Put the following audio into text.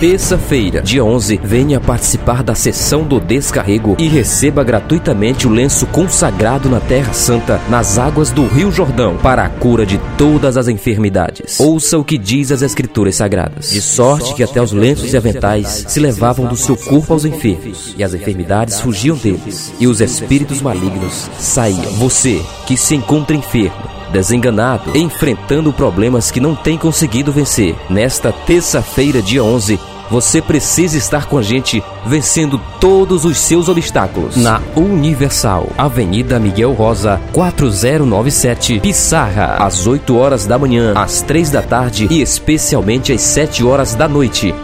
Terça-feira, dia 11, venha participar da sessão do descarrego e receba gratuitamente o lenço consagrado na Terra Santa, nas águas do Rio Jordão, para a cura de todas as enfermidades. Ouça o que diz as Escrituras Sagradas. De sorte que até os lenços e aventais se levavam do seu corpo aos enfermos, e as enfermidades fugiam deles, e os espíritos malignos saíam. Você que se encontra enfermo, desenganado, enfrentando problemas que não tem conseguido vencer. Nesta terça-feira, dia 11, você precisa estar com a gente vencendo todos os seus obstáculos. Na Universal, Avenida Miguel Rosa, 4097, Pissarra, às 8 horas da manhã, às 3 da tarde e especialmente às 7 horas da noite.